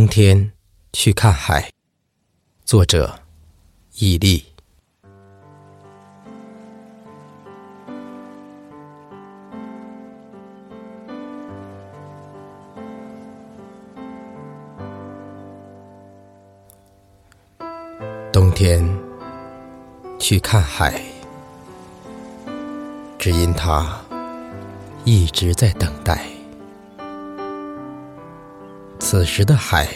冬天去看海，作者：易力。冬天去看海，只因它一直在等待。此时的海，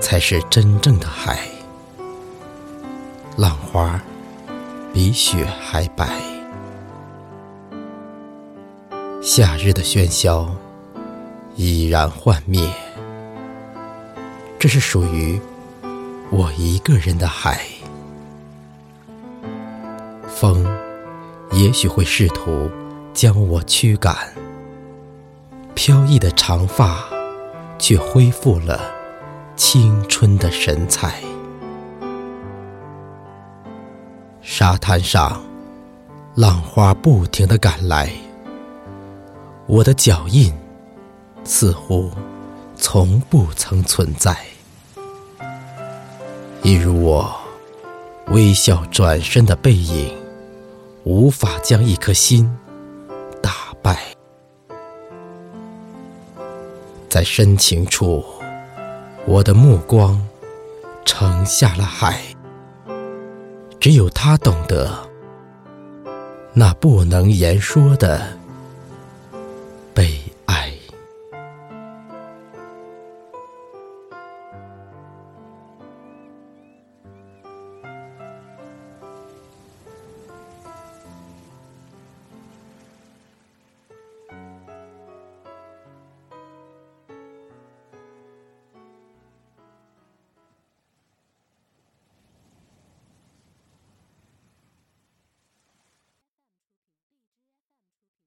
才是真正的海，浪花比雪还白。夏日的喧嚣已然幻灭，这是属于我一个人的海。风也许会试图将我驱赶，飘逸的长发。却恢复了青春的神采。沙滩上，浪花不停地赶来，我的脚印似乎从不曾存在，一如我微笑转身的背影，无法将一颗心在深情处，我的目光沉下了海。只有他懂得那不能言说的悲